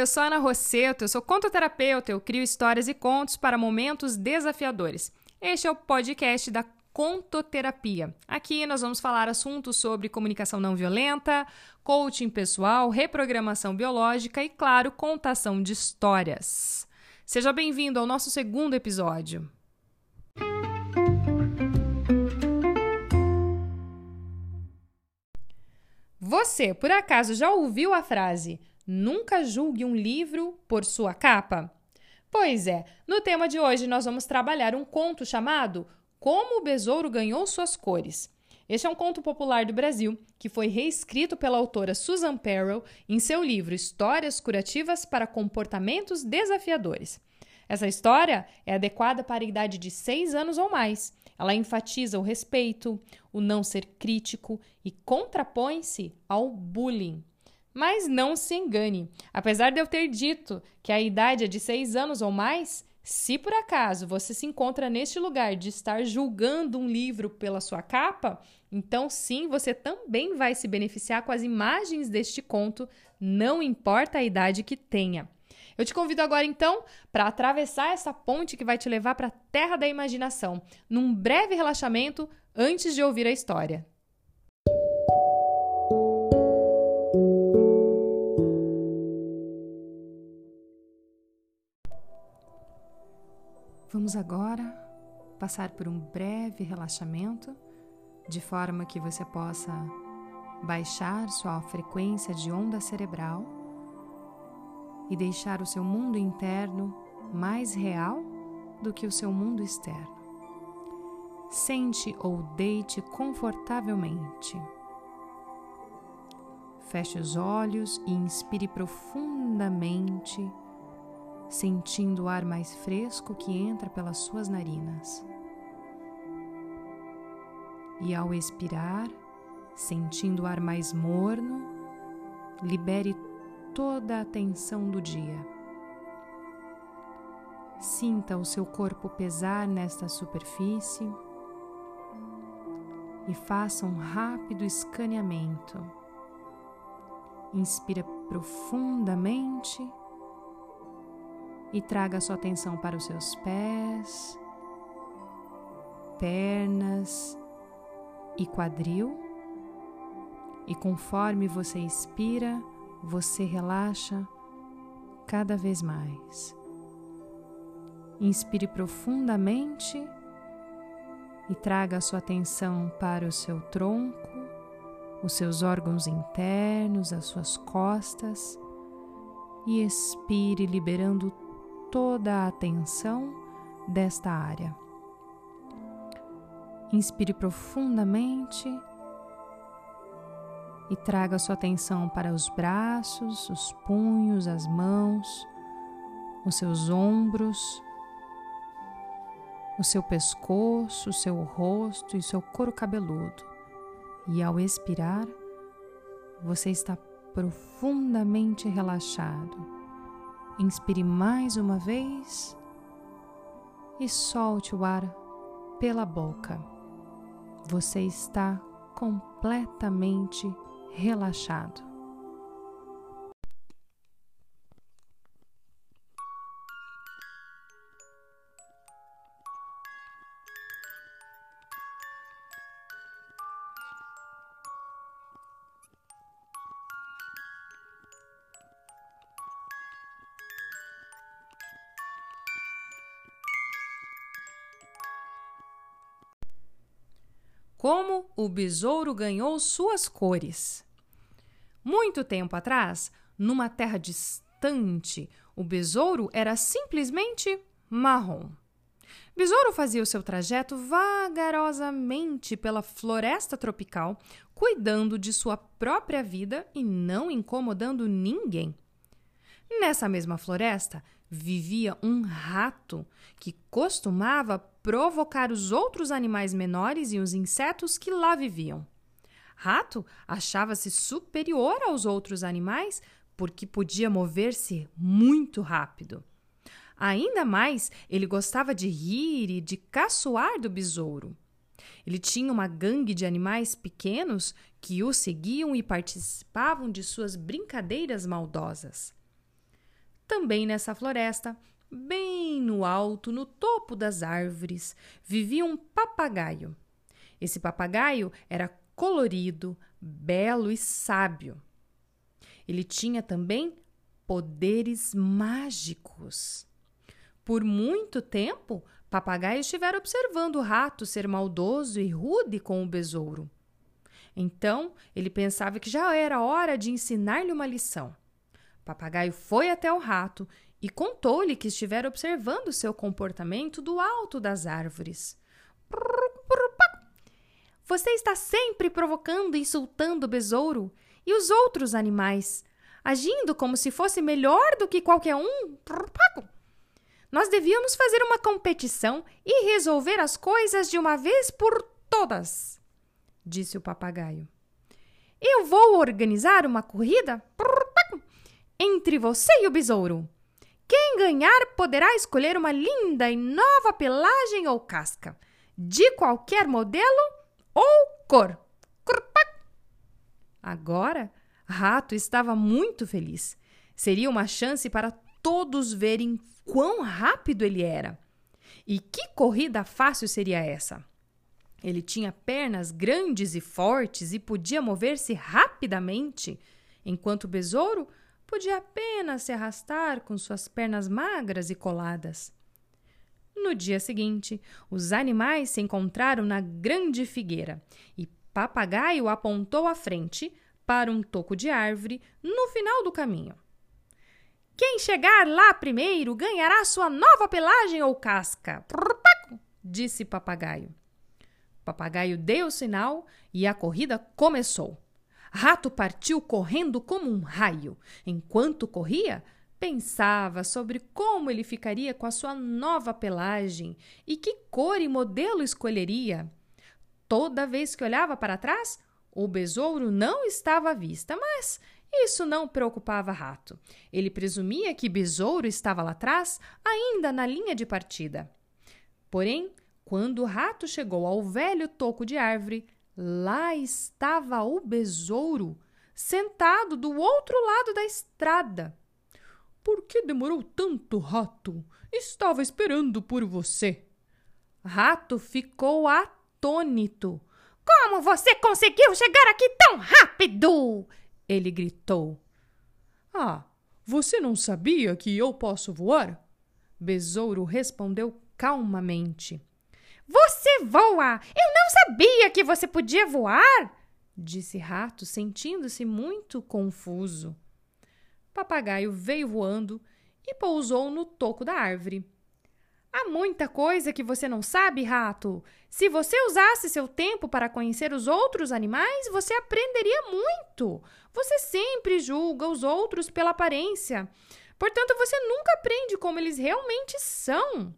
eu sou Ana Rosseto, eu sou contoterapeuta, eu crio histórias e contos para momentos desafiadores. Este é o podcast da Contoterapia. Aqui nós vamos falar assuntos sobre comunicação não violenta, coaching pessoal, reprogramação biológica e, claro, contação de histórias. Seja bem-vindo ao nosso segundo episódio. Você, por acaso, já ouviu a frase Nunca julgue um livro por sua capa? Pois é, no tema de hoje nós vamos trabalhar um conto chamado Como o Besouro Ganhou Suas Cores. Este é um conto popular do Brasil que foi reescrito pela autora Susan Perrell em seu livro Histórias Curativas para Comportamentos Desafiadores. Essa história é adequada para a idade de seis anos ou mais. Ela enfatiza o respeito, o não ser crítico e contrapõe-se ao bullying. Mas não se engane, apesar de eu ter dito que a idade é de seis anos ou mais, se por acaso você se encontra neste lugar de estar julgando um livro pela sua capa, então sim, você também vai se beneficiar com as imagens deste conto, não importa a idade que tenha. Eu te convido agora então para atravessar essa ponte que vai te levar para a terra da imaginação, num breve relaxamento antes de ouvir a história. Vamos agora passar por um breve relaxamento, de forma que você possa baixar sua frequência de onda cerebral e deixar o seu mundo interno mais real do que o seu mundo externo. Sente ou deite confortavelmente. Feche os olhos e inspire profundamente sentindo o ar mais fresco que entra pelas suas narinas. E ao expirar, sentindo o ar mais morno, libere toda a tensão do dia. Sinta o seu corpo pesar nesta superfície e faça um rápido escaneamento. Inspira profundamente e traga sua atenção para os seus pés, pernas e quadril. E conforme você expira, você relaxa cada vez mais. Inspire profundamente e traga a sua atenção para o seu tronco, os seus órgãos internos, as suas costas e expire liberando toda a atenção desta área. Inspire profundamente e traga sua atenção para os braços, os punhos, as mãos, os seus ombros, o seu pescoço, o seu rosto e seu couro cabeludo. E ao expirar, você está profundamente relaxado Inspire mais uma vez e solte o ar pela boca. Você está completamente relaxado. Como o besouro ganhou suas cores. Muito tempo atrás, numa terra distante, o besouro era simplesmente marrom. Besouro fazia o seu trajeto vagarosamente pela floresta tropical, cuidando de sua própria vida e não incomodando ninguém. Nessa mesma floresta vivia um rato que costumava provocar os outros animais menores e os insetos que lá viviam. Rato achava-se superior aos outros animais porque podia mover-se muito rápido. Ainda mais, ele gostava de rir e de caçoar do besouro. Ele tinha uma gangue de animais pequenos que o seguiam e participavam de suas brincadeiras maldosas. Também nessa floresta, bem no alto, no topo das árvores, vivia um papagaio. Esse papagaio era colorido, belo e sábio. Ele tinha também poderes mágicos. Por muito tempo, Papagaio estivera observando o rato ser maldoso e rude com o besouro. Então, ele pensava que já era hora de ensinar-lhe uma lição. Papagaio foi até o rato e contou-lhe que estivera observando seu comportamento do alto das árvores. Você está sempre provocando e insultando o besouro e os outros animais, agindo como se fosse melhor do que qualquer um. Nós devíamos fazer uma competição e resolver as coisas de uma vez por todas, disse o papagaio. Eu vou organizar uma corrida entre você e o besouro. Quem ganhar poderá escolher uma linda e nova pelagem ou casca, de qualquer modelo ou cor. Agora, Rato estava muito feliz. Seria uma chance para todos verem quão rápido ele era. E que corrida fácil seria essa? Ele tinha pernas grandes e fortes e podia mover-se rapidamente, enquanto o besouro podia apenas se arrastar com suas pernas magras e coladas. No dia seguinte, os animais se encontraram na grande figueira e Papagaio apontou à frente para um toco de árvore no final do caminho. Quem chegar lá primeiro ganhará sua nova pelagem ou casca, disse Papagaio. Papagaio deu o sinal e a corrida começou. Rato partiu correndo como um raio. Enquanto corria, pensava sobre como ele ficaria com a sua nova pelagem e que cor e modelo escolheria. Toda vez que olhava para trás, o besouro não estava à vista, mas isso não preocupava Rato. Ele presumia que Besouro estava lá atrás, ainda na linha de partida. Porém, quando o rato chegou ao velho toco de árvore, lá estava o besouro, sentado do outro lado da estrada. Por que demorou tanto, rato? Estava esperando por você. Rato ficou atônito. Como você conseguiu chegar aqui tão rápido? Ele gritou. Ah, você não sabia que eu posso voar? Besouro respondeu calmamente. Você voa! Eu não sabia que você podia voar! disse Rato, sentindo-se muito confuso. Papagaio veio voando e pousou no toco da árvore. Há muita coisa que você não sabe, rato. Se você usasse seu tempo para conhecer os outros animais, você aprenderia muito. Você sempre julga os outros pela aparência. Portanto, você nunca aprende como eles realmente são.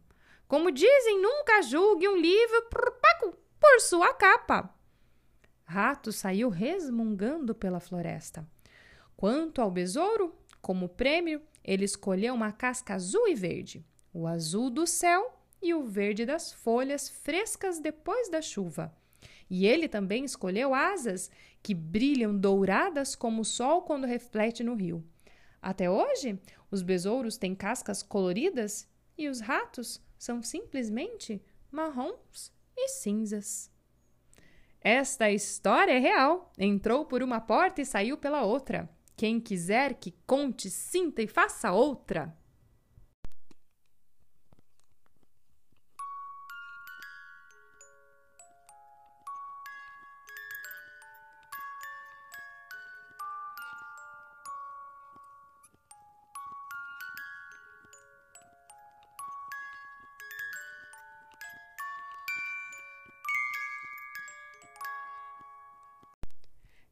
Como dizem, nunca julgue um livro por, sua capa. Rato saiu resmungando pela floresta. Quanto ao besouro, como prêmio, ele escolheu uma casca azul e verde o azul do céu e o verde das folhas frescas depois da chuva. E ele também escolheu asas que brilham douradas como o sol quando reflete no rio. Até hoje, os besouros têm cascas coloridas e os ratos são simplesmente marrons e cinzas. Esta história é real. Entrou por uma porta e saiu pela outra. Quem quiser que conte, sinta e faça outra.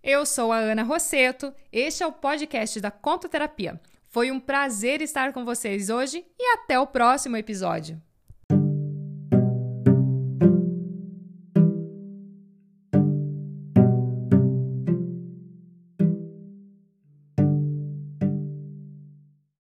Eu sou a Ana Rosseto, este é o podcast da Contoterapia. Foi um prazer estar com vocês hoje e até o próximo episódio.